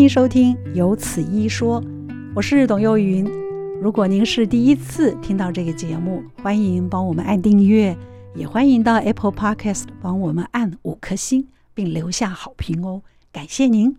迎收听《有此一说》，我是董幼云。如果您是第一次听到这个节目，欢迎帮我们按订阅，也欢迎到 Apple Podcast 帮我们按五颗星，并留下好评哦，感谢您！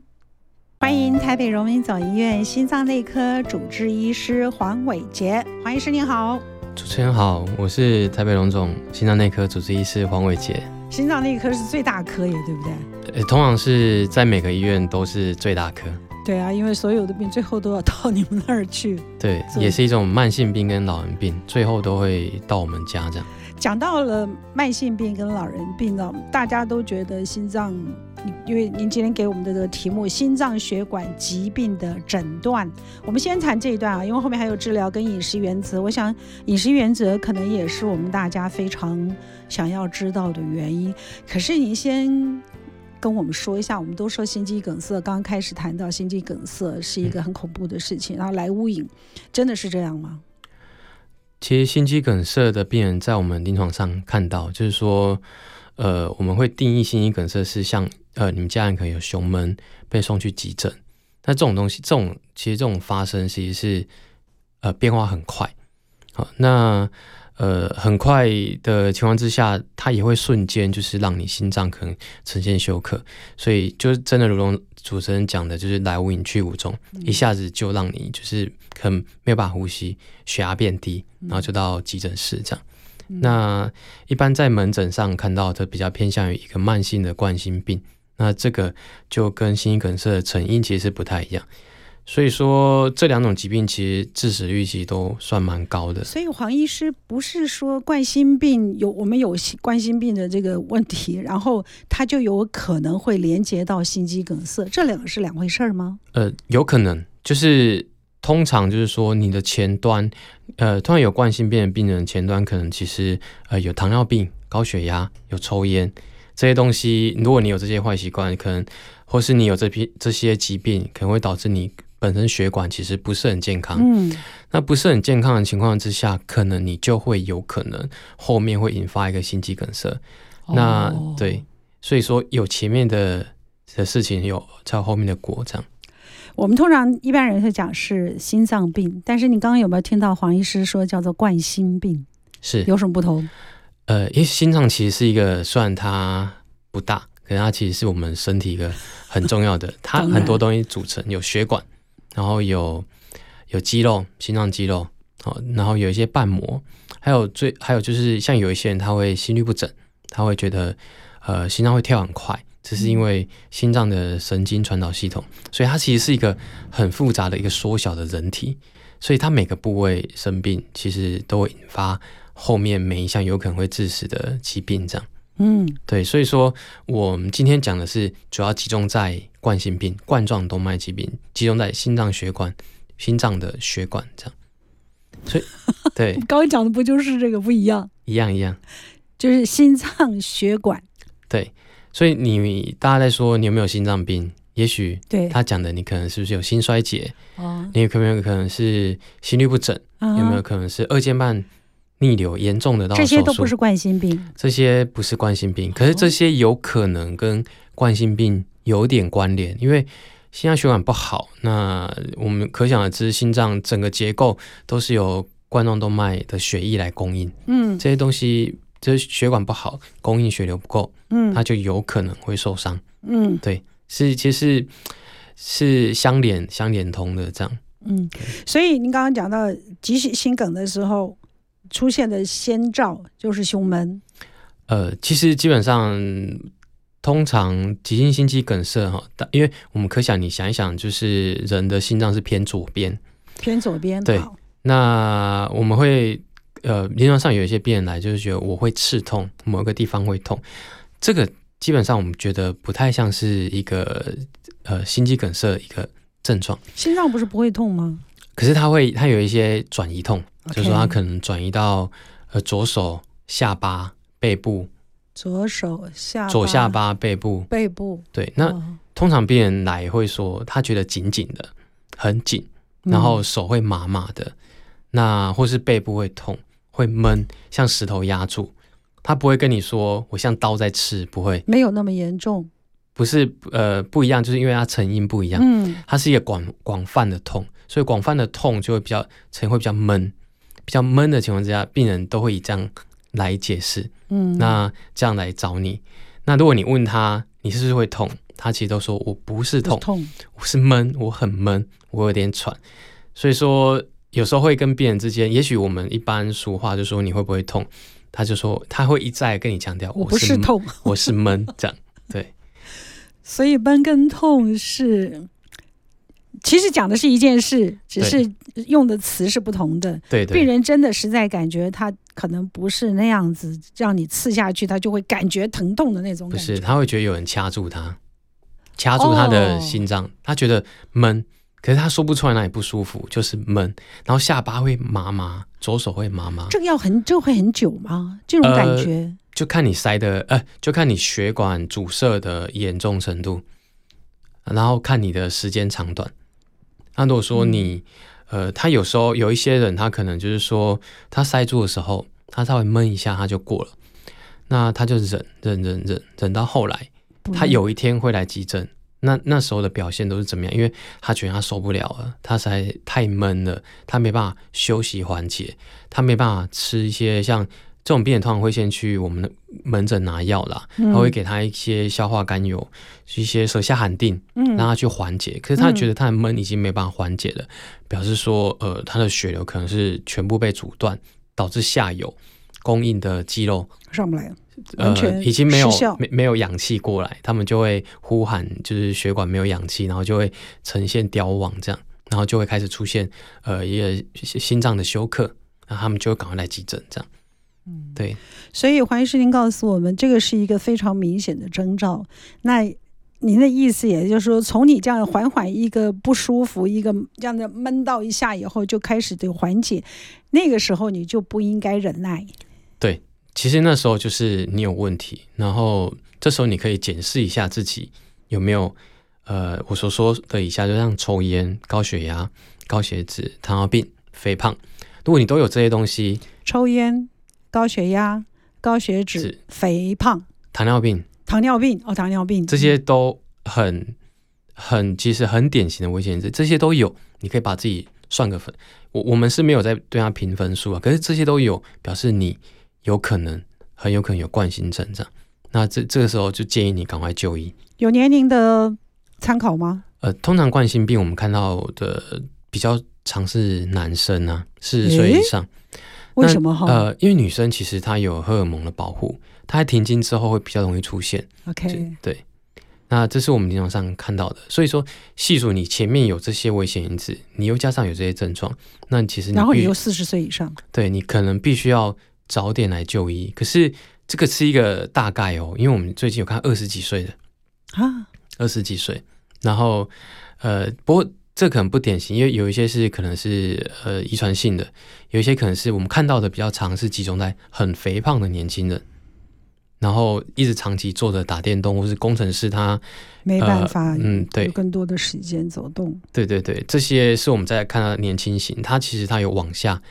欢迎台北荣民总医院心脏内科主治医师黄伟杰，黄医师您好。主持人好，我是台北荣总心脏内科主治医师黄伟杰。心脏内科是最大科耶，对不对？呃，通常是在每个医院都是最大科。对啊，因为所有的病最后都要到你们那儿去。对，也是一种慢性病跟老人病，最后都会到我们家这样。讲到了慢性病跟老人病呢，大家都觉得心脏，因为您今天给我们的这个题目“心脏血管疾病的诊断”，我们先谈这一段啊，因为后面还有治疗跟饮食原则。我想饮食原则可能也是我们大家非常想要知道的原因。可是您先跟我们说一下，我们都说心肌梗塞，刚开始谈到心肌梗塞是一个很恐怖的事情，然后来无影，真的是这样吗？其实心肌梗塞的病人在我们临床上看到，就是说，呃，我们会定义心肌梗塞是像，呃，你们家人可能有胸闷被送去急诊，那这种东西，这种其实这种发生其实是，呃，变化很快，好，那。呃，很快的情况之下，它也会瞬间就是让你心脏可能呈现休克，所以就是真的如同主持人讲的，就是来无影去无踪，嗯、一下子就让你就是可能没有办法呼吸，血压变低，然后就到急诊室这样。嗯、那一般在门诊上看到的比较偏向于一个慢性的冠心病，那这个就跟心肌梗塞的成因其实是不太一样。所以说这两种疾病其实致死率其实都算蛮高的。所以黄医师不是说冠心病有我们有冠心病的这个问题，然后它就有可能会连接到心肌梗塞，这两个是两回事吗？呃，有可能，就是通常就是说你的前端，呃，通常有冠心病的病人前端可能其实呃有糖尿病、高血压、有抽烟这些东西。如果你有这些坏习惯，可能或是你有这批这些疾病，可能会导致你。本身血管其实不是很健康，嗯，那不是很健康的情况之下，可能你就会有可能后面会引发一个心肌梗塞。哦、那对，所以说有前面的的事情，有才有后面的果，这样。我们通常一般人会讲是心脏病，但是你刚刚有没有听到黄医师说叫做冠心病？是有什么不同？呃，因为心脏其实是一个，虽然它不大，可是它其实是我们身体一个很重要的，它很多东西组成，有血管。然后有有肌肉，心脏肌肉，哦，然后有一些瓣膜，还有最还有就是像有一些人他会心律不整，他会觉得呃心脏会跳很快，这是因为心脏的神经传导系统，所以它其实是一个很复杂的一个缩小的人体，所以它每个部位生病，其实都会引发后面每一项有可能会致死的疾病，这样。嗯，对，所以说我们今天讲的是主要集中在冠心病、冠状动脉疾病，集中在心脏血管、心脏的血管这样。所以，对，刚刚讲的不就是这个不一样？一样一样，就是心脏血管。对，所以你大家在说你有没有心脏病？也许对他讲的，你可能是不是有心衰竭？哦，你有没有可能是心律不整？嗯、有没有可能是二尖瓣？逆流严重的到这些都不是冠心病，这些不是冠心病，可是这些有可能跟冠心病有点关联，因为心脏血管不好，那我们可想而知，心脏整个结构都是由冠状动脉的血液来供应，嗯，这些东西，这血管不好，供应血流不够，嗯，它就有可能会受伤，嗯，对，是其实是是相连相连通的这样，嗯，所以您刚刚讲到急性心梗的时候。出现的先兆就是胸闷。呃，其实基本上，通常急性心肌梗塞哈，因为我们可想，你想一想，就是人的心脏是偏左边，偏左边。对，那我们会呃，临床上有一些病人来，就是觉得我会刺痛，某一个地方会痛，这个基本上我们觉得不太像是一个呃心肌梗塞一个症状。心脏不是不会痛吗？可是它会，它有一些转移痛。就是说，他可能转移到呃左手下巴背部，左手下左下巴背部背部。对，那、哦、通常病人来会说，他觉得紧紧的，很紧，然后手会麻麻的，嗯、那或是背部会痛，会闷，像石头压住。他不会跟你说我像刀在刺，不会，没有那么严重。不是呃不一样，就是因为它成因不一样。嗯，它是一个广广泛的痛，所以广泛的痛就会比较成会比较闷，比较闷的情况之下，病人都会以这样来解释。嗯，那这样来找你。那如果你问他你是不是会痛，他其实都说我不是痛，痛我是闷，我很闷，我有点喘。所以说有时候会跟病人之间，也许我们一般俗话就说你会不会痛，他就说他会一再跟你强调我不是痛，我是闷这样。对，所以闷跟痛是其实讲的是一件事，只是用的词是不同的。对，对，病人真的实在感觉他可能不是那样子，让你刺下去，他就会感觉疼痛的那种感觉。不是，他会觉得有人掐住他，掐住他的心脏，哦、他觉得闷，可是他说不出来哪里不舒服，就是闷，然后下巴会麻麻，左手会麻麻。这个要很，这会很久吗？这种感觉？呃就看你塞的，呃，就看你血管阻塞的严重程度，然后看你的时间长短。那如果说你，嗯、呃，他有时候有一些人，他可能就是说，他塞住的时候，他稍微闷一下，他就过了。那他就忍忍忍忍忍到后来，他有一天会来急诊。那那时候的表现都是怎么样？因为他觉得他受不了了，他实在太闷了，他没办法休息缓解，他没办法吃一些像。这种病人通常会先去我们的门诊拿药啦，他会给他一些消化甘油，一些舌下含定，让他去缓解。可是他觉得他的闷已经没办法缓解了，表示说，呃，他的血流可能是全部被阻断，导致下游供应的肌肉上不来，呃，已经没有没没有氧气过来，他们就会呼喊，就是血管没有氧气，然后就会呈现凋亡这样，然后就会开始出现呃一个心脏的休克，那他们就会赶快来急诊这样。嗯，对，所以黄医师，您告诉我们，这个是一个非常明显的征兆。那您的意思，也就是说，从你这样缓缓一个不舒服，一个这样的闷到一下以后，就开始的缓解，那个时候你就不应该忍耐。对，其实那时候就是你有问题，然后这时候你可以检视一下自己有没有，呃，我所说的以下，就像抽烟、高血压、高血脂、糖尿病、肥胖，如果你都有这些东西，抽烟。高血压、高血脂、肥胖、糖尿病、糖尿病哦，糖尿病这些都很很其实很典型的危险因子，这些都有，你可以把自己算个分。我我们是没有在对他评分数啊，可是这些都有，表示你有可能很有可能有冠心症这样。那这这个时候就建议你赶快就医。有年龄的参考吗？呃，通常冠心病我们看到的比较常是男生啊，四十岁以上。为什么哈？呃，因为女生其实她有荷尔蒙的保护，她在停经之后会比较容易出现。OK，对，那这是我们临床上看到的。所以说，细数你前面有这些危险因子，你又加上有这些症状，那其实你然后你又四十岁以上，对，你可能必须要早点来就医。可是这个是一个大概哦，因为我们最近有看二十几岁的啊，二十几岁，然后呃，不过。这可能不典型，因为有一些是可能是呃遗传性的，有一些可能是我们看到的比较常是集中在很肥胖的年轻人，然后一直长期坐着打电动或是工程师他，他没办法，嗯，对，有更多的时间走动。对对对，这些是我们在看到的年轻型，他其实他有往下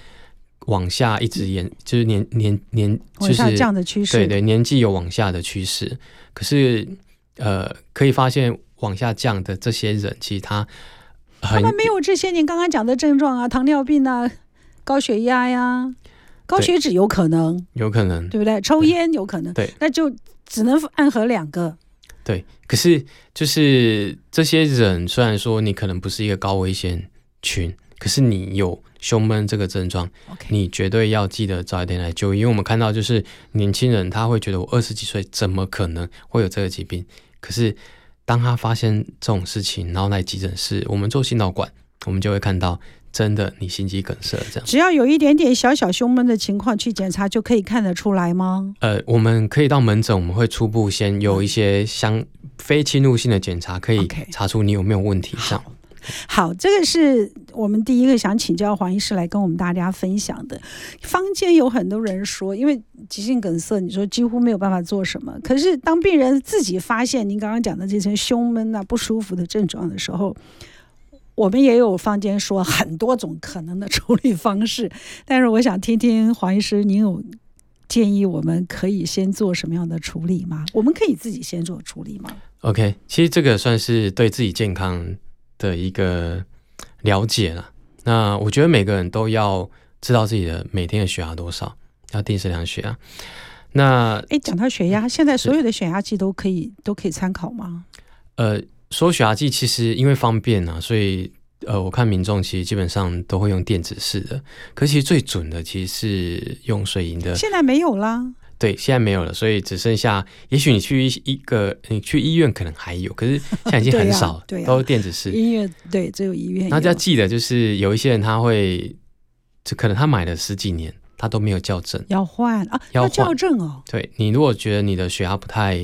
往下一直延，就是年年年就是往下降的趋势，对对，年纪有往下的趋势。可是呃，可以发现往下降的这些人，其实他。他们没有这些您刚刚讲的症状啊，糖尿病啊，高血压呀，高血脂有可能，有可能，对不对？抽烟有可能，对，那就只能暗合两个。对，可是就是这些人，虽然说你可能不是一个高危险群，可是你有胸闷这个症状.你绝对要记得早一点来就医，因为我们看到就是年轻人他会觉得我二十几岁怎么可能会有这个疾病，可是。当他发现这种事情，然后来急诊室，我们做心导管，我们就会看到，真的你心肌梗塞这样。只要有一点点小小胸闷的情况去检查，就可以看得出来吗？呃，我们可以到门诊，我们会初步先有一些相非侵入性的检查，可以查出你有没有问题。这样。好，这个是我们第一个想请教黄医师来跟我们大家分享的。坊间有很多人说，因为急性梗塞，你说几乎没有办法做什么。可是当病人自己发现您刚刚讲的这些胸闷啊、不舒服的症状的时候，我们也有坊间说很多种可能的 处理方式。但是我想听听黄医师，您有建议我们可以先做什么样的处理吗？我们可以自己先做处理吗？OK，其实这个算是对自己健康的一个了解了。那我觉得每个人都要知道自己的每天的血压多少，要定时量血压。那哎，讲到血压，现在所有的血压计都可以都可以参考吗？呃，所有血压计其实因为方便啊，所以呃，我看民众其实基本上都会用电子式的。可是其实最准的其实是用水银的。现在没有啦。对，现在没有了，所以只剩下，也许你去一一个，你去医院可能还有，可是现在已经 很少，对啊对啊，都是电子式。医院对，只有医院。大家记得，就是有一些人他会，就可能他买了十几年，他都没有校正，要换啊，要校正哦。对，你如果觉得你的血压不太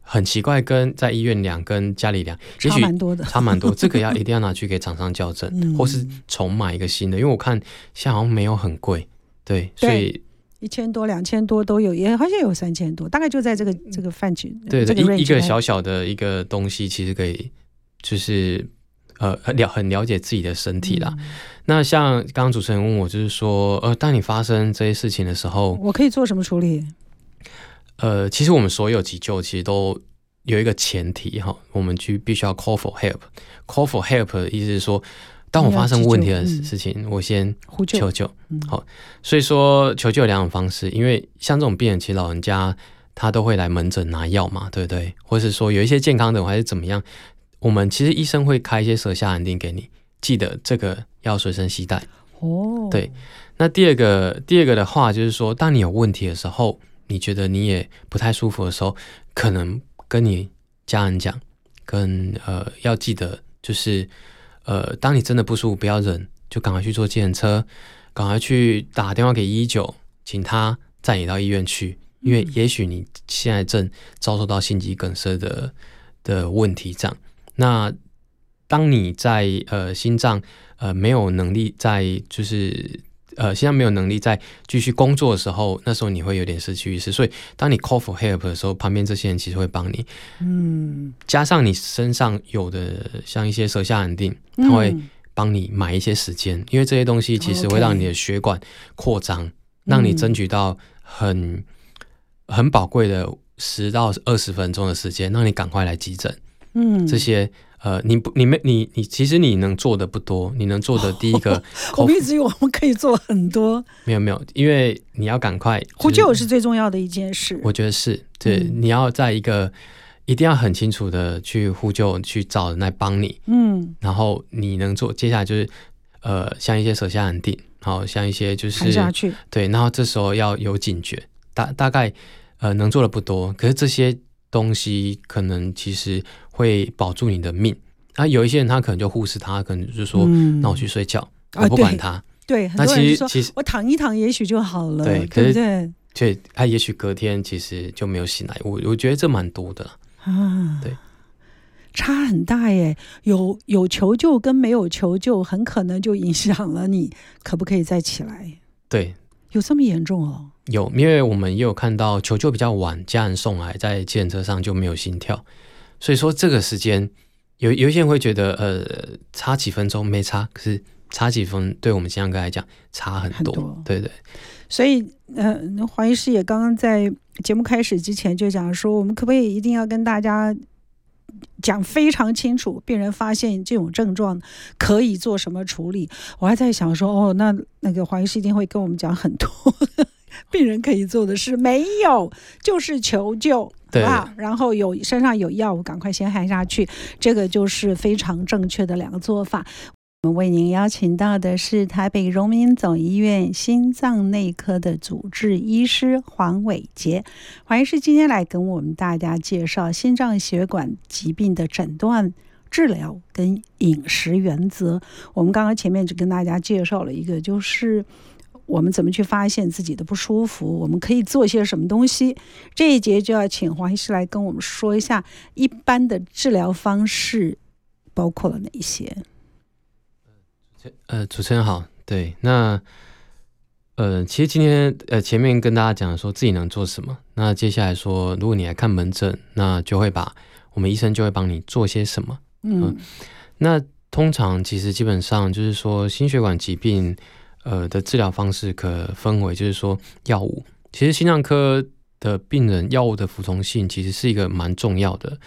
很奇怪，跟在医院量跟家里量，也许差蛮多的，差蛮多。这个要 一定要拿去给厂商校正，嗯，或是重买一个新的，因为我看现在好像没有很贵，对，所以。一千多、两千多都有，也好像有三千多，大概就在这个这个范围。对对，这个、一一个小小的一个东西，其实可以就是呃很了很了解自己的身体啦。嗯、那像刚刚主持人问我，就是说呃，当你发生这些事情的时候，我可以做什么处理？呃，其实我们所有急救其实都有一个前提哈，我们去必须要 call for help。call for help 的意思是说。当我发生问题的事情，嗯、我先求救。好，所以说求救有两种方式，因为像这种病人，其实老人家他都会来门诊拿药嘛，对不对？或是说有一些健康的，还是怎么样？我们其实医生会开一些舌下安定给你，记得这个要随身携带。哦，对。那第二个，第二个的话就是说，当你有问题的时候，你觉得你也不太舒服的时候，可能跟你家人讲，跟呃要记得就是。呃，当你真的不舒服，不要忍，就赶快去坐计程车，赶快去打电话给一一九，请他载你到医院去，因为也许你现在正遭受到心肌梗塞的的问题这样。那当你在呃心脏呃没有能力在就是。呃，现在没有能力再继续工作的时候，那时候你会有点失去意识。所以，当你 call for help 的时候，旁边这些人其实会帮你。嗯，加上你身上有的像一些舌下安定，他会帮你买一些时间，嗯，因为这些东西其实会让你的血管扩张，嗯，让你争取到很很宝贵的十到二十分钟的时间，让你赶快来急诊。嗯，这些。呃，你不，你没，你你其实你能做的不多，你能做的第一个，我们一直以为我们可以做很多，没有没有，因为你要赶快呼救是最重要的一件事，我觉得是对，嗯、你要在一个一定要很清楚的去呼救，去找人来帮你，嗯，然后你能做，接下来就是呃，像一些手下安定，然后像一些就是下去，对，然后这时候要有警觉，大大概呃能做的不多，可是这些东西可能其实。会保住你的命，啊，有一些人他可能就忽视他，可能就是说，那、嗯、我去睡觉，我不管他。对，那其实其实我躺一躺也许就好了，对，对不对？对，他也许隔天其实就没有醒来。我我觉得这蛮多的啊，对，差很大耶。有有求救跟没有求救，很可能就影响了你可不可以再起来。对，有这么严重哦？有，因为我们也有看到求救比较晚，家人送来在计程车上就没有心跳。所以说这个时间有有一些人会觉得呃差几分钟没差，可是差几分对我们健康科来讲差很多，很多对对。所以呃黄医师也刚刚在节目开始之前就讲说，我们可不可以一定要跟大家讲非常清楚，病人发现这种症状可以做什么处理？我还在想说哦，那那个黄医师一定会跟我们讲很多 病人可以做的事，没有就是求救。对吧？然后有身上有药物，赶快先含下去，这个就是非常正确的两个做法。我们为您邀请到的是台北荣民总医院心脏内科的主治医师黄伟杰。黄医师今天来跟我们大家介绍心脏血管疾病的诊断、治疗跟饮食原则。我们刚刚前面只跟大家介绍了一个，就是。我们怎么去发现自己的不舒服？我们可以做些什么东西？这一节就要请黄医师来跟我们说一下，一般的治疗方式包括了哪一些？呃，主持人好，对，那呃，其实今天呃前面跟大家讲说自己能做什么，那接下来说，如果你来看门诊，那就会把我们医生就会帮你做些什么。嗯，呃、那通常其实基本上就是说心血管疾病。呃的治疗方式可分为，就是说药物，其实心脏科的病人药物的服从性其实是一个蛮重要的。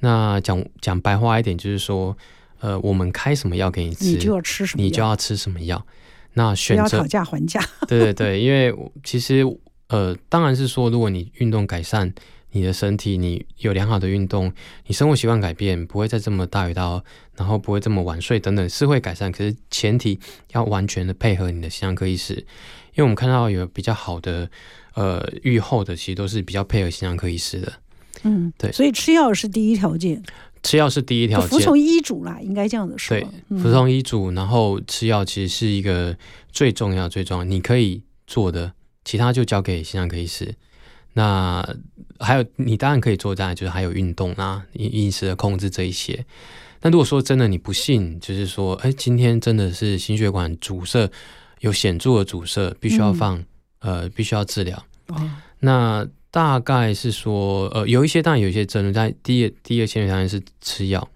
那讲讲白话一点，就是说，呃，我们开什么药给你吃，你就要吃什么，你就要吃什么药。那选择要讨价还价。对对对，因为其实呃，当然是说，如果你运动改善你的身体，你有良好的运动，你生活习惯改变，不会再这么大鱼大肉，然后不会这么晚睡等等，是会改善。可是前提要完全的配合你的心脏科医师，因为我们看到有比较好的呃预后的，其实都是比较配合心脏科医师的。嗯，对，所以吃药是第一条件。吃药是第一条件，服从医嘱啦，应该这样子说。对，服从医嘱，然后吃药其实是一个最重要、最重要。你可以做的，其他就交给心脏科医师。那还有，你当然可以做，当然就是还有运动啊、饮饮食的控制这一些。那如果说真的你不信，就是说，哎，今天真的是心血管阻塞有显著的阻塞，必须要放，嗯、呃，必须要治疗。哦，那。大概是说，呃，有一些当然有一些争论，在第一第一个先决条件是吃药，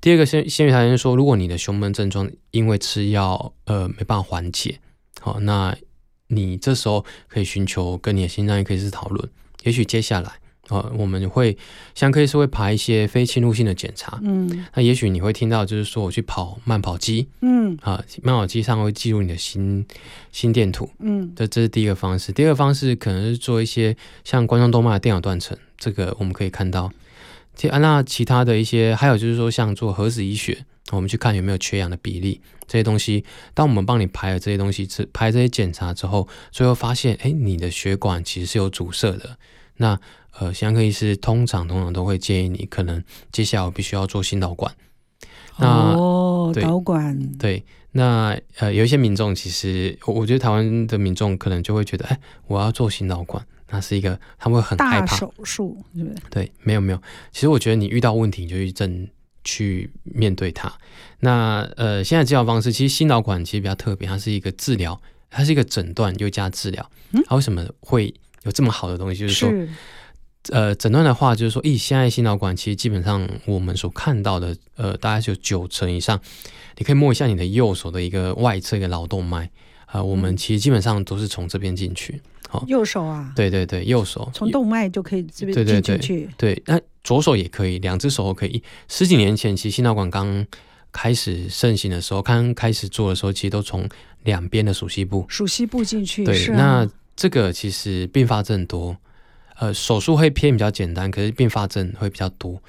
第二个先先决条件是说，如果你的胸闷症状因为吃药呃没办法缓解，好，那你这时候可以寻求跟你的心脏科医师讨论，也许接下来。呃，我们会像科医师会排一些非侵入性的检查，嗯，那也许你会听到就是说我去跑慢跑机，嗯，啊，慢跑机上会记录你的心心电图，嗯，这这是第一个方式。第二个方式可能是做一些像冠状动脉的电脑断层，这个我们可以看到。其啊，那其他的一些还有就是说像做核子医学，我们去看有没有缺氧的比例这些东西。当我们帮你排了这些东西，之排这些检查之后，最后发现，哎，你的血管其实是有阻塞的，那。呃，心脏科医师通常通常都会建议你，可能接下来我必须要做心导管。那哦，导管。对，那呃，有一些民众其实，我我觉得台湾的民众可能就会觉得，哎，我要做心导管，那是一个他们会很害怕大手术，对不对？对，没有没有。其实我觉得你遇到问题，你就去正去面对它。那呃，现在治疗方式其实心导管其实比较特别，它是一个治疗，它是一个诊断又加治疗。嗯，它为什么会有这么好的东西？就是说。是呃，诊断的话就是说，咦，现在心导管其实基本上我们所看到的，呃，大概是有九成以上，你可以摸一下你的右手的一个外侧一个脑动脉，啊、呃，我们其实基本上都是从这边进去，好，右手啊，对对对，右手从动脉就可以这边进去，对对对，对，那左手也可以，两只手都可以。十几年前，其实心导管刚开始盛行的时候，刚开始做的时候，其实都从两边的鼠蹊部，鼠蹊部进去，对，那这个其实并发症多。呃，手术会偏比较简单，可是并发症会比较多，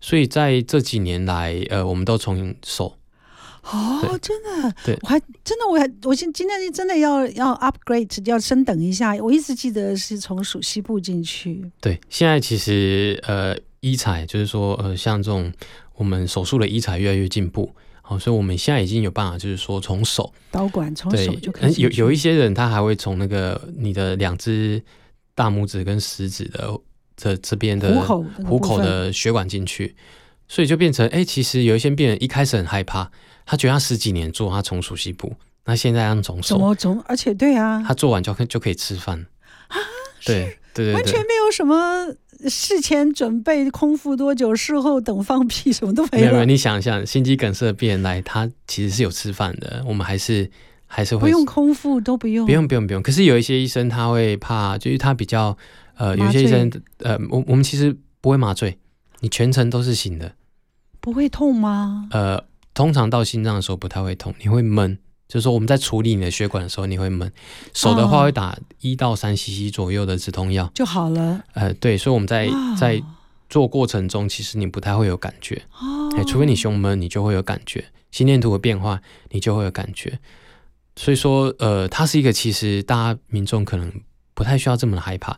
所以在这几年来，呃，我们都从手。哦，真的，对，我还真的，我还我现今天真的要要 upgrade，要升等一下。我一直记得是从鼠西部进去。对，现在其实呃，医材就是说呃，像这种我们手术的医材越来越进步，好，所以我们现在已经有办法，就是说从手导管从手就可以。有有一些人他还会从那个你的两只。大拇指跟食指的这这边的虎口虎口的血管进去，所以就变成哎、欸，其实有一些病人一开始很害怕，他觉得他十几年做他从熟悉部，那现在让从手，怎么从？而且对啊，他做完就可就可以吃饭啊，对对对，完全没有什么事前准备，空腹多久，事后等放屁，什么都没有。没有，你想一想，心肌梗塞的病人来，他其实是有吃饭的，我们还是。还是会不用空腹都不用，不用不用不用。可是有一些医生他会怕，就是他比较呃，有些医生呃，我我们其实不会麻醉，你全程都是醒的，不会痛吗？呃，通常到心脏的时候不太会痛，你会闷，就是说我们在处理你的血管的时候你会闷。手的话会打一到三 cc 左右的止痛药就好了。呃，对，所以我们在在做过程中其实你不太会有感觉，哎，除非你胸闷，你就会有感觉，心电图的变化你就会有感觉。所以说，呃，它是一个其实大家民众可能不太需要这么的害怕，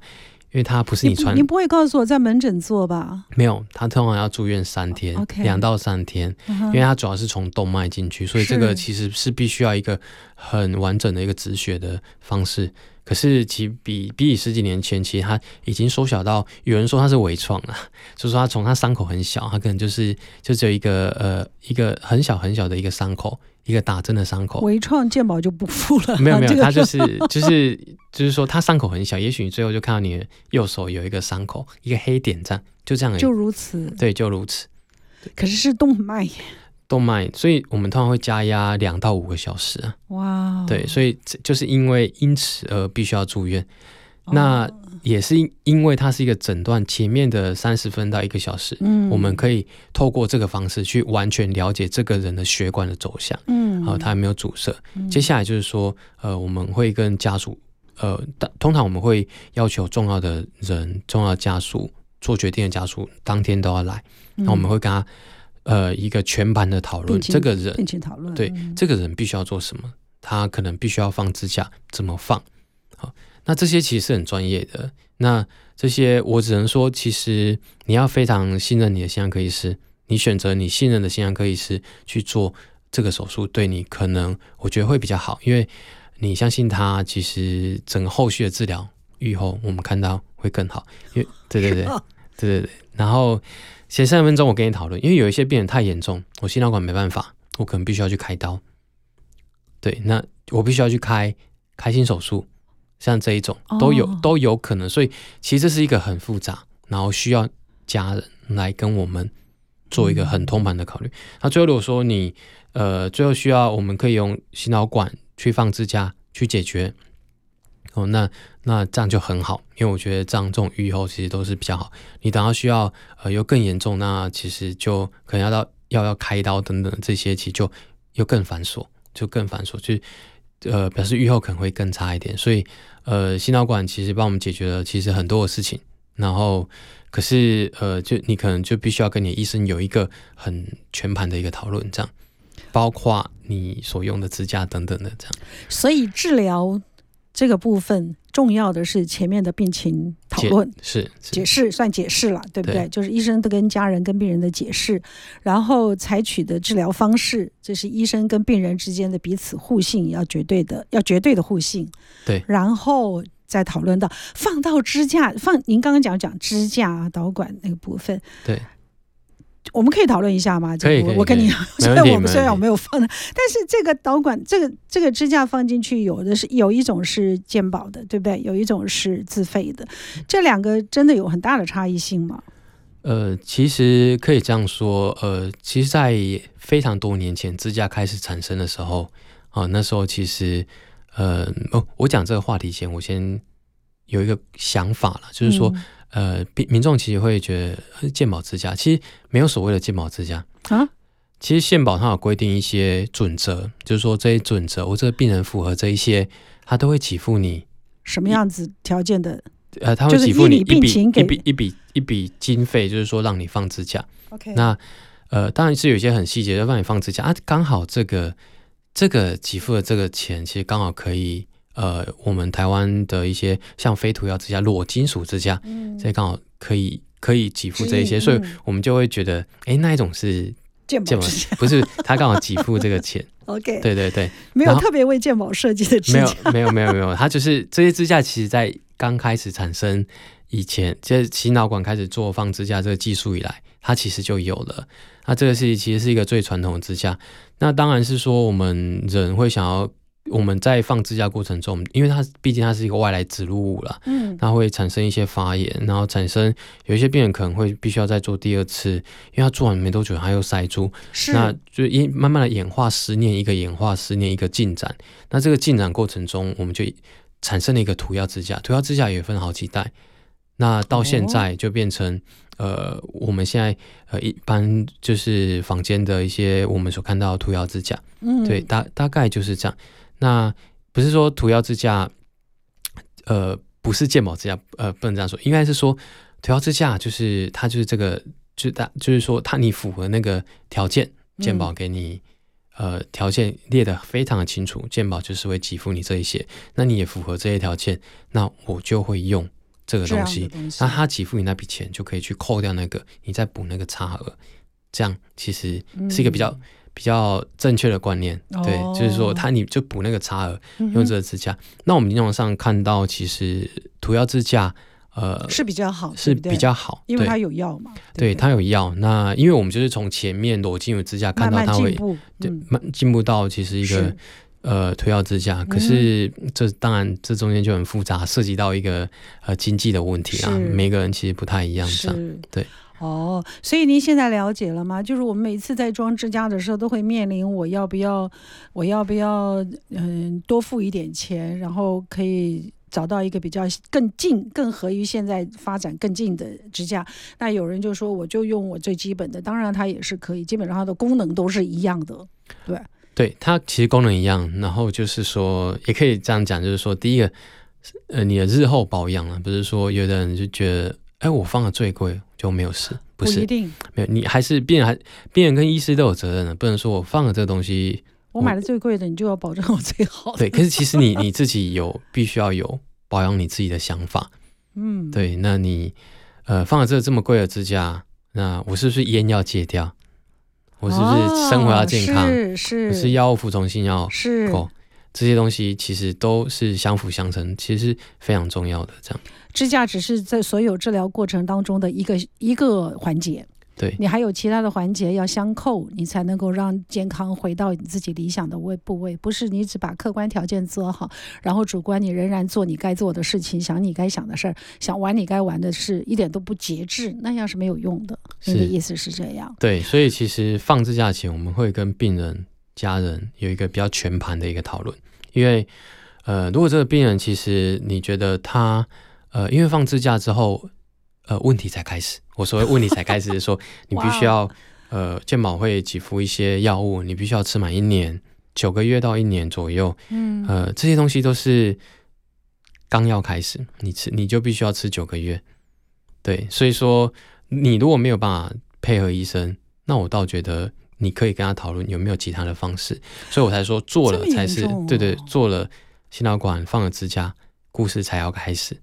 因为它不是你穿，你，你不会告诉我在门诊做吧？没有，他通常要住院三天，两、okay. 到三天，uh -huh. 因为它主要是从动脉进去，所以这个其实是必须要一个很完整的一个止血的方式。可是其比比起十几年前，其实它已经缩小到有人说它是微创了，就是说它从它伤口很小，它可能就是就只有一个呃一个很小很小的一个伤口。一个打针的伤口，微创健保就不付了。没 有没有，他就是就是就是说，他伤口很小，也许你最后就看到你的右手有一个伤口，一个黑点这样，就这样而已。就如此。对，就如此。可是是动脉。动脉，所以我们通常会加压两到五个小时啊。哇。对，所以就是因为因此而必须要住院。那也是因为它是一个诊断，前面的三十分到一个小时，嗯，我们可以透过这个方式去完全了解这个人的血管的走向，嗯，好，他有没有阻塞？接下来就是说，呃，我们会跟家属，呃，通常我们会要求重要的人、重要家属做决定的家属当天都要来，那我们会跟他，呃，一个全盘的讨论，这个人，并且讨论，对，这个人必须要做什么，他可能必须要放支架，怎么放？好。那这些其实是很专业的。那这些我只能说，其实你要非常信任你的心脏科医师，你选择你信任的心脏科医师去做这个手术，对你可能我觉得会比较好，因为你相信他，其实整个后续的治疗愈后我们看到会更好。因为对对对 对对对。然后前三十分钟我跟你讨论，因为有一些病人太严重，我心脑管没办法，我可能必须要去开刀。对，那我必须要去开开心手术。像这一种都有都有可能，所以其实这是一个很复杂，然后需要家人来跟我们做一个很通盘的考虑。那最后如果说你呃最后需要，我们可以用心脑管去放支架去解决哦，那那这样就很好，因为我觉得这样这种预后其实都是比较好。你等到需要呃又更严重，那其实就可能要到要要开刀等等这些，其实就又更繁琐，就更繁琐，就呃表示愈后可能会更差一点，所以。呃，心导管其实帮我们解决了其实很多的事情，然后可是呃，就你可能就必须要跟你的医生有一个很全盘的一个讨论，这样，包括你所用的支架等等的这样。所以治疗这个部分。重要的是前面的病情讨论，是，是解释算解释了，对不对？对，就是医生都跟家人跟病人的解释，然后采取的治疗方式，这是医生跟病人之间的彼此互信，要绝对的，要绝对的互信。对，然后再讨论到放到支架，放您刚刚讲讲支架导管那个部分，对。我们可以讨论一下吗？可以，可以，我跟你讲，虽然我们虽然我没有放的，但是这个导管，这个这个支架放进去，有的是有一种是健保的，对不对？有一种是自费的，这两个真的有很大的差异性吗？呃，其实可以这样说，呃，其实，在非常多年前支架开始产生的时候，啊、呃，那时候其实，呃，哦，我讲这个话题前，我先有一个想法了，就是说。嗯呃，民民众其实会觉得健保之家，其实没有所谓的健保之家啊。其实健保它有规定一些准则，就是说这些准则，我这个病人符合这一些，他都会给付你什么样子条件的？呃，他会给付你一笔一笔一笔一笔经费，就是说让你放支架。OK，那呃，当然是有一些很细节，要让你放支架啊。刚好这个这个给付的这个钱，其实刚好可以。呃，我们台湾的一些像非涂药支架、裸金属支架，嗯，这刚好可以可以给付这一些，所以我们就会觉得，哎，那一种是健保，不是他刚好给付这个钱。OK，对对对，没有特别为健保设计的支架，没有没有没有没有，它就是这些支架，其实在刚开始产生以前，就是心导管开始做放支架这个技术以来，它其实就有了。那这个是其实是一个最传统的支架，那当然是说我们人会想要。我们在放支架过程中，因为它毕竟它是一个外来植入物了，嗯，它会产生一些发炎，然后产生有一些病人可能会必须要再做第二次，因为他做完没多久他又塞住，是，那就因慢慢的演化，十年一个演化，十年一个进展，那这个进展过程中，我们就产生了一个涂药支架，涂药支架也分好几代，那到现在就变成、哦、呃，我们现在呃一般就是坊间的一些我们所看到的涂药支架，嗯，对，大大概就是这样。那不是说涂药支架，呃，不是鉴宝支架，呃，不能这样说，应该是说涂药支架就是它就是这个，就大就是说它你符合那个条件，鉴宝给你、嗯、呃条件列得非常的清楚，健保就是会给付你这一些，那你也符合这些条件，那我就会用这个东西，东西那他给付你那笔钱就可以去扣掉那个，你再补那个差额，这样其实是一个比较。嗯比较正确的观念，对，哦、就是说他你就补那个差额，用这个支架。嗯、那我们临床上看到，其实涂药支架，呃，是比较好，是比较好，因为它有药嘛。对，它有药。那因为我们就是从前面裸金属支架看到它会对慢进步到其实一个呃涂药支架，可是这当然这中间就很复杂，涉及到一个呃经济的问题啊。每个人其实不太一样，这样对。哦，所以您现在了解了吗？就是我们每次在装支架的时候，都会面临我要不要，我要不要，嗯，多付一点钱，然后可以找到一个比较更近、更合于现在发展更近的支架。那有人就说，我就用我最基本的，当然它也是可以，基本上它的功能都是一样的。对，对，它其实功能一样。然后就是说，也可以这样讲，就是说，第一个，呃，你的日后保养啊，不是说有的人就觉得，哎，我放的最贵就没有事，不是，不一定，没有，你还是病人还病人跟医师都有责任的，不能说我放了这个东西。我买的最贵的，你就要保证我最好的。对，可是其实你你自己有必须要有保养你自己的想法。嗯，对，那你呃放了这个这么贵的支架，那我是不是烟要戒掉？我是不是生活要健康？是是，我是药物服从性要是够，这些东西其实都是相辅相成，其实是非常重要的。这样，支架只是在所有治疗过程当中的一个一个环节。对，你还有其他的环节要相扣，你才能够让健康回到你自己理想的位部位。不是你只把客观条件做好，然后主观你仍然做你该做的事情，想你该想的事儿，想玩你该玩的事，一点都不节制，那样是没有用的。你的意思是这样？对，所以其实放支架前，我们会跟病人家人有一个比较全盘的一个讨论，因为呃，如果这个病人其实你觉得他呃，因为放支架之后。呃，问题才开始。我所谓问题才开始是说，你必须要呃，健保会给付一些药物，你必须要吃满一年，九个月到一年左右。嗯，呃，这些东西都是刚要开始，你吃你就必须要吃九个月。对，所以说你如果没有办法配合医生，那我倒觉得你可以跟他讨论有没有其他的方式。所以我才说做了才是对对，做了心导管放了支架，故事才要开始。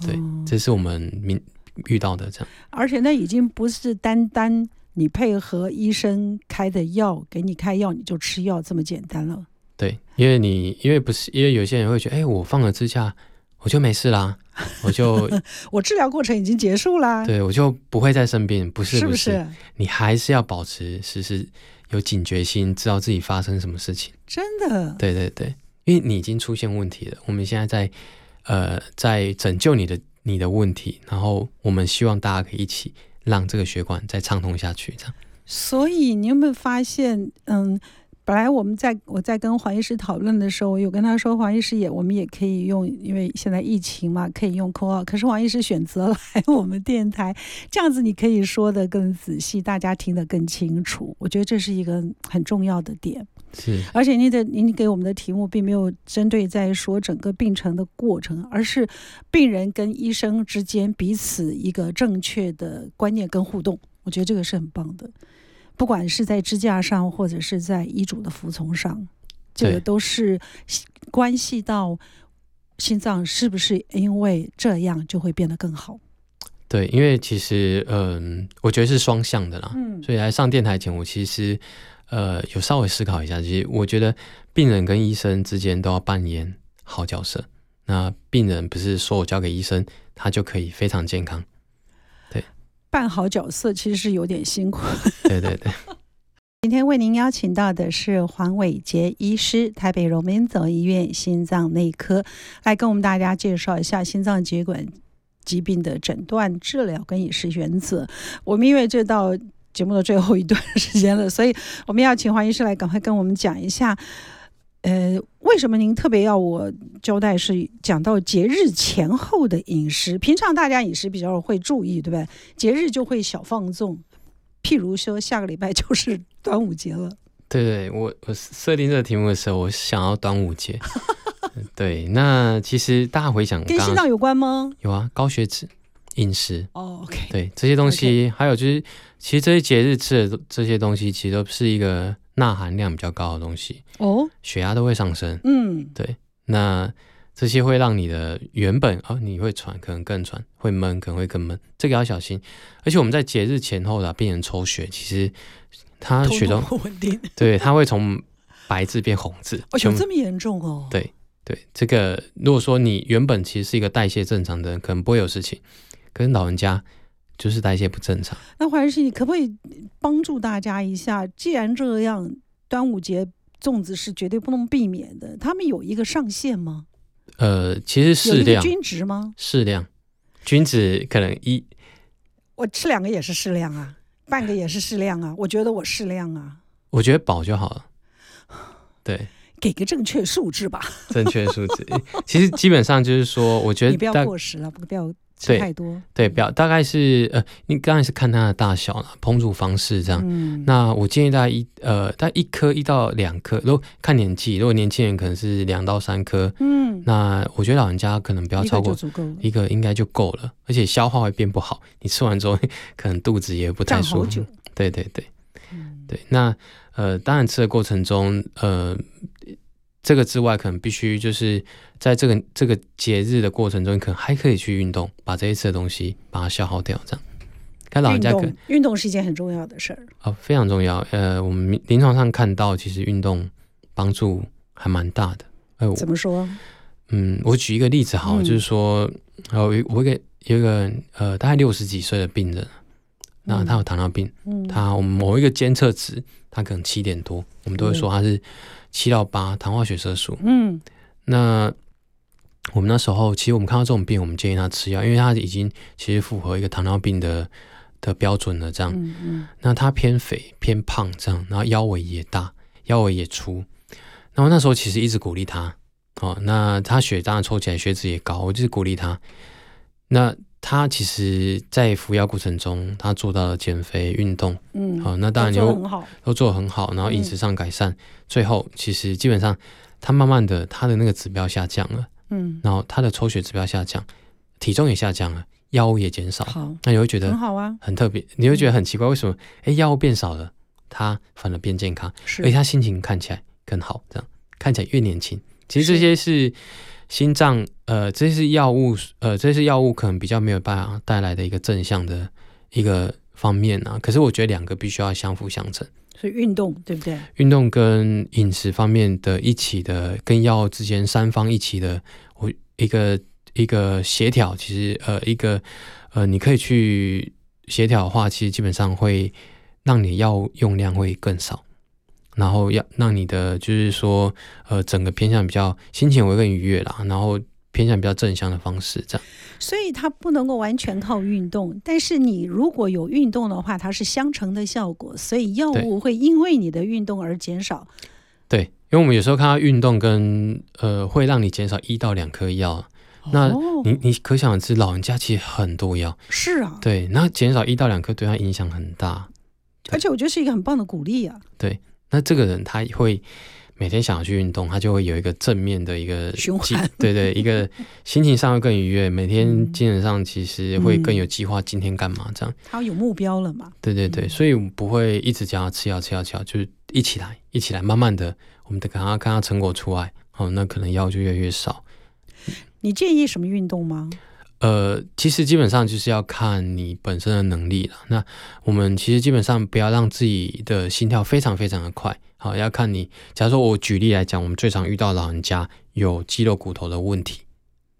对，这是我们明遇到的这样，而且那已经不是单单你配合医生开的药，给你开药你就吃药这么简单了。对，因为你因为不是因为有些人会觉得，哎，我放了支架，我就没事啦，我就我治疗过程已经结束啦，对，我就不会再生病，不是不是，是不是，你还是要保持时时有警觉心，知道自己发生什么事情。真的，对对对，因为你已经出现问题了，我们现在在。呃，在拯救你的你的问题，然后我们希望大家可以一起让这个血管再畅通下去，这样。所以你有没有发现，嗯，本来我们在我在跟黄医师讨论的时候，我有跟他说，黄医师也我们也可以用，因为现在疫情嘛，可以用 call out。可是黄医师选择来我们电台，这样子你可以说的更仔细，大家听得更清楚。我觉得这是一个很重要的点。是，而且您的您给我们的题目并没有针对在说整个病程的过程，而是病人跟医生之间彼此一个正确的观念跟互动。我觉得这个是很棒的，不管是在支架上，或者是在医嘱的服从上，这个都是关系到心脏是不是因为这样就会变得更好。对，因为其实嗯、呃，我觉得是双向的啦。嗯，所以来上电台前，我其实。呃，有稍微思考一下，其实我觉得病人跟医生之间都要扮演好角色。那病人不是说我交给医生，他就可以非常健康。对，扮好角色其实是有点辛苦。对对对。今天为您邀请到的是黄伟杰医师，台北荣民总医院心脏内科，来跟我们大家介绍一下心脏血管疾病的诊断、治疗跟饮食原则。我们因为这到。节目的最后一段时间了，所以我们要请黄医师来赶快跟我们讲一下，呃，为什么您特别要我交代是讲到节日前后的饮食？平常大家饮食比较会注意，对不对？节日就会小放纵，譬如说下个礼拜 就是端午节了。对对，我我设定这个题目的时候，我想要端午节。对，那其实大家回想，跟心脏有关吗？有啊，高血脂。饮食哦，OK，对这些东西.还有就是，其实这些节日吃的这些东西，其实都是一个钠含量比较高的东西哦，血压都会上升，嗯，对，那这些会让你的原本哦，你会喘，可能更喘，会闷，可能会更闷，这个要小心。而且我们在节日前后的病人抽血，其实他血中不稳定，对，他会从白字变红字，哦，有这么严重哦？对对，这个如果说你原本其实是一个代谢正常的人，可能不会有事情。可是老人家就是代谢不正常。那黄医师，你可不可以帮助大家一下？既然这样，端午节粽子是绝对不能避免的。他们有一个上限吗？呃，其实适量。均值吗？适量，均值可能一。我吃两个也是适量啊，半个也是适量啊。我觉得我适量啊。我觉得饱就好了。对。给个正确数字吧。正确数字，其实基本上就是说，我觉得 你不要过时了，不要。吃太多，对，表大概是呃，你刚才是看它的大小了，烹煮方式这样。嗯、那我建议大家一呃，大概一颗一到两颗，如果看年纪，如果年轻人可能是两到三颗，嗯，那我觉得老人家可能不要超过一个，应该就够了，而且消化会变不好，你吃完之后可能肚子也不太舒服。对对对，嗯、对，那呃，当然吃的过程中，呃。这个之外，可能必须就是在这个这个节日的过程中，可能还可以去运动，把这一次的东西把它消耗掉。这样，看老人家可运动，运动是一件很重要的事儿哦，非常重要。呃，我们临床上看到，其实运动帮助还蛮大的。哎，怎么说？嗯，我举一个例子好，好、嗯，就是说，呃，我一个有一个呃，大概六十几岁的病人，那他有糖尿病，嗯，他我们某一个监测值，他可能七点多，我们都会说他是。嗯七到八，糖化血色素。嗯，那我们那时候，其实我们看到这种病，我们建议他吃药，因为他已经其实符合一个糖尿病的的标准了。这样，嗯嗯，那他偏肥偏胖，这样，然后腰围也大，腰围也粗。然后那时候其实一直鼓励他，哦，那他血当然抽起来，血脂也高，我就是鼓励他。那他其实，在服药过程中，他做到了减肥、运动，嗯，好，那当然就都做得很好，然后饮食上改善，最后其实基本上他慢慢的他的那个指标下降了，嗯，然后他的抽血指标下降，体重也下降了，药物也减少，好，那你会觉得很好啊，很特别，你会觉得很奇怪，为什么？哎，药物变少了，他反而变健康，是，而且他心情看起来更好，这样看起来越年轻，其实这些是。心脏，呃，这是药物，呃，这是药物可能比较没有办法带来的一个正向的一个方面啊。可是我觉得两个必须要相辅相成，所以运动对不对？运动跟饮食方面的一起的，跟药之间三方一起的，我一个一个协调，其实呃，一个呃，你可以去协调的话，其实基本上会让你药用量会更少。然后要让你的就是说，呃，整个偏向比较心情会更愉悦啦，然后偏向比较正向的方式这样。所以它不能够完全靠运动，但是你如果有运动的话，它是相乘的效果，所以药物会因为你的运动而减少。对，因为我们有时候看到运动跟呃会让你减少一到两颗药，哦、那你你可想而知，老人家其实很多药。是啊。对，那减少一到两颗对他影响很大，而且我觉得是一个很棒的鼓励啊。对。那这个人他会每天想要去运动，他就会有一个正面的一个循环，对对，一个 心情上会更愉悦，每天精神上其实会更有计划，今天干嘛这样？他有目标了嘛？对对对，所以我们不会一直叫他吃药吃药吃药，就是一起来一起来，慢慢的，我们得看他看他成果出来，哦，那可能药就越来越少。你建议什么运动吗？呃，其实基本上就是要看你本身的能力了。那我们其实基本上不要让自己的心跳非常非常的快，好，要看你。假如说我举例来讲，我们最常遇到老人家有肌肉骨头的问题，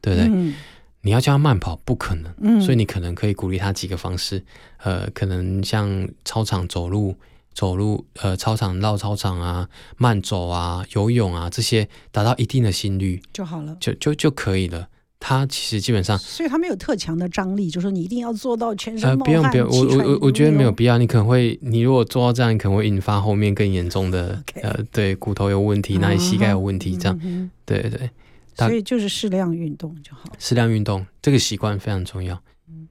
对不对？嗯、你要叫他慢跑不可能，嗯、所以你可能可以鼓励他几个方式，呃，可能像操场走路、走路，呃，操场绕操场啊，慢走啊，游泳啊，这些达到一定的心率就好了，就就就可以了。他其实基本上，所以他没有特强的张力，就是说你一定要做到全身冒汗。呃，不用不用，我我我我觉得没有必要。你可能会，你如果做到这样，你可能会引发后面更严重的，Okay. 呃，对，骨头有问题，哪里膝盖有问题，这样，嗯、对对对。所以就是适量运动就好。适量运动这个习惯非常重要。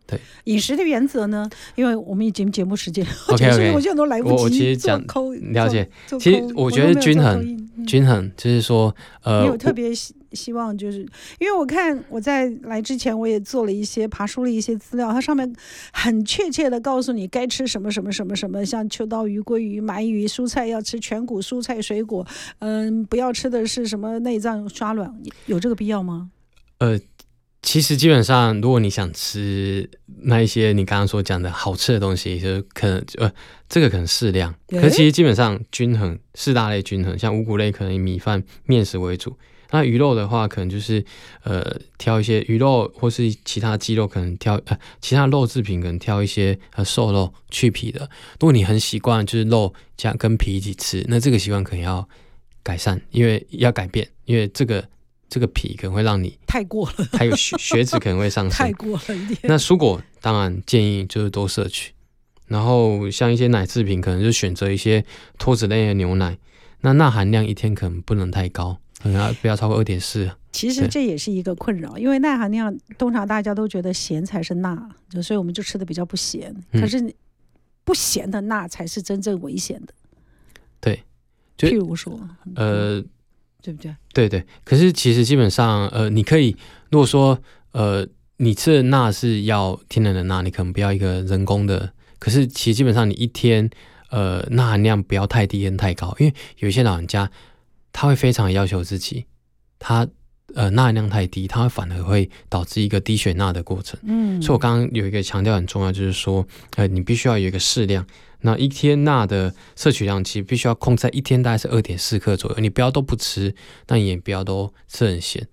对饮食的原则呢？因为我们已经节目时间，OK OK，我现在都来不及。我其实讲了解，其实我觉得均衡，均衡就是说，呃，你有特别希希望，就是因为我看我在来之前，我也做了一些爬书了一些资料，它上面很确切的告诉你该吃什么什么什么什么，像秋刀鱼、鲑鱼、鳗鱼，蔬菜要吃全谷蔬菜水果，嗯，不要吃的是什么内脏刷卵，有这个必要吗？呃。其实基本上，如果你想吃那一些你刚刚所讲的好吃的东西，就可能呃，这个可能适量。可是其实基本上均衡，四大类均衡，像五谷类可能以米饭、面食为主。那鱼肉的话，可能就是呃挑一些鱼肉，或是其他鸡肉，可能挑呃其他肉制品，可能挑一些呃瘦肉去皮的。如果你很习惯就是肉加跟皮一起吃，那这个习惯可能要改善，因为要改变，因为这个。这个皮可能会让你太过了，还有血血脂可能会上升，太过了一点。那蔬果当然建议就是多摄取，然后像一些奶制品，可能就选择一些脱脂类的牛奶。那钠含量一天可能不能太高，可能要不要超过二点四。其实这也是一个困扰，因为钠含量通常大家都觉得咸才是钠，就所以我们就吃的比较不咸。可是不咸的钠才是真正危险的。对，譬如说，呃，对不对？对对。可是其实基本上，呃，你可以如果说，呃，你吃的钠是要天然的钠，你可能不要一个人工的。可是其实基本上你一天，呃，钠含量不要太低跟太高，因为有一些老人家他会非常要求自己，他呃钠含量太低，他会反而会导致一个低血钠的过程。嗯，所以我刚刚有一个强调很重要，就是说，呃，你必须要有一个适量。那一天钠的摄取量其实必须要控制在一天大概是二点四克左右，你不要都不吃，那你也不要都吃很咸。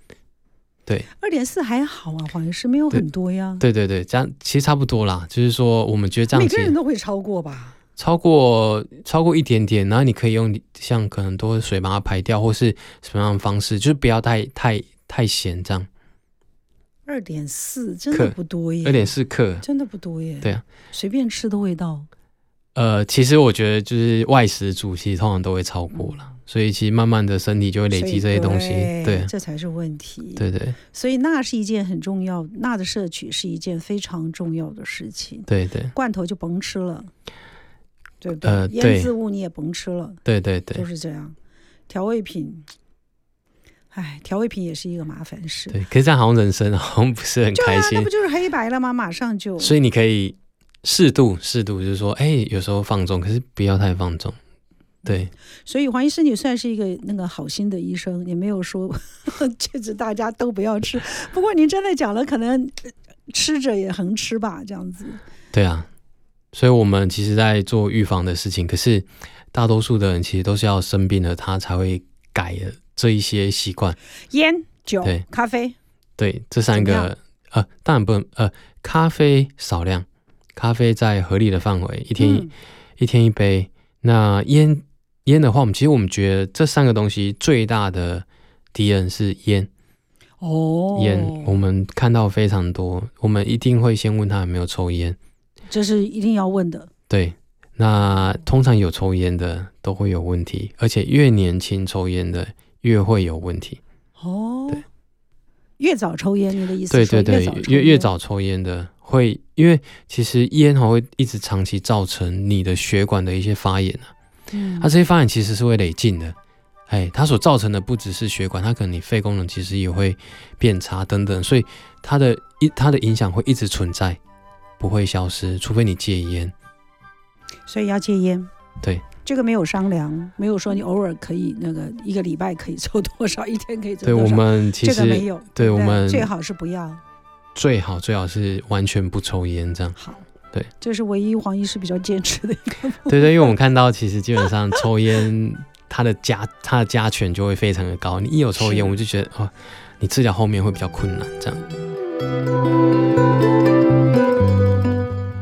对，二点四还好啊，黄医师没有很多呀。对对对，这样其实差不多啦。就是说，我们觉得这样每个人都会超过吧？超过超过一点点，然后你可以用像可能多水把它排掉，或是什么样的方式，就是不要太太太咸这样。二点四真的不多耶，二点四克真的不多耶。对啊，随便吃的味道。呃，其实我觉得就是外食主，其实通常都会超过了，嗯、所以其实慢慢的身体就会累积这些东西，对，对这才是问题。对对，所以钠是一件很重要，钠的摄取是一件非常重要的事情。对对，罐头就甭吃了，对不对？呃，腌制物你也甭吃了，对对对，就是这样。调味品，哎，调味品也是一个麻烦事。对，可是这样好像人生好像不是很开心，啊、那不就是黑白了吗？马上就，所以你可以。适度，适度，就是说，哎、欸，有时候放纵，可是不要太放纵，对。所以黄医师，你算是一个那个好心的医生，也没有说 禁止大家都不要吃。不过您真的讲了，可能吃着也横吃吧，这样子。对啊，所以我们其实在做预防的事情，可是大多数的人其实都是要生病了，他才会改了这一些习惯。烟、酒、对咖啡，对，这三个呃，当然不能呃，咖啡少量。咖啡在合理的范围，一天、嗯、一天一杯。那烟烟的话，我们其实我们觉得这三个东西最大的敌人是烟。哦，烟我们看到非常多，我们一定会先问他有没有抽烟，这是一定要问的。对，那通常有抽烟的都会有问题，而且越年轻抽烟的越会有问题。哦，对，越早抽烟，你的意思？对对对，越越早抽烟的。会，因为其实烟还会一直长期造成你的血管的一些发炎啊，嗯，它这些发炎其实是会累进的，哎，它所造成的不只是血管，它可能你肺功能其实也会变差等等，所以它的一它的影响会一直存在，不会消失，除非你戒烟。所以要戒烟，对，这个没有商量，没有说你偶尔可以那个一个礼拜可以抽多少，一天可以抽多少，对我们其实这个没有，对我们最好是不要。最好最好是完全不抽烟，这样好。对，这是唯一黄医师比较坚持的一个。对对，因为我们看到其实基本上 抽烟，它的加它的加权就会非常的高。你一有抽烟，我们就觉得哦，你治疗后面会比较困难。这样。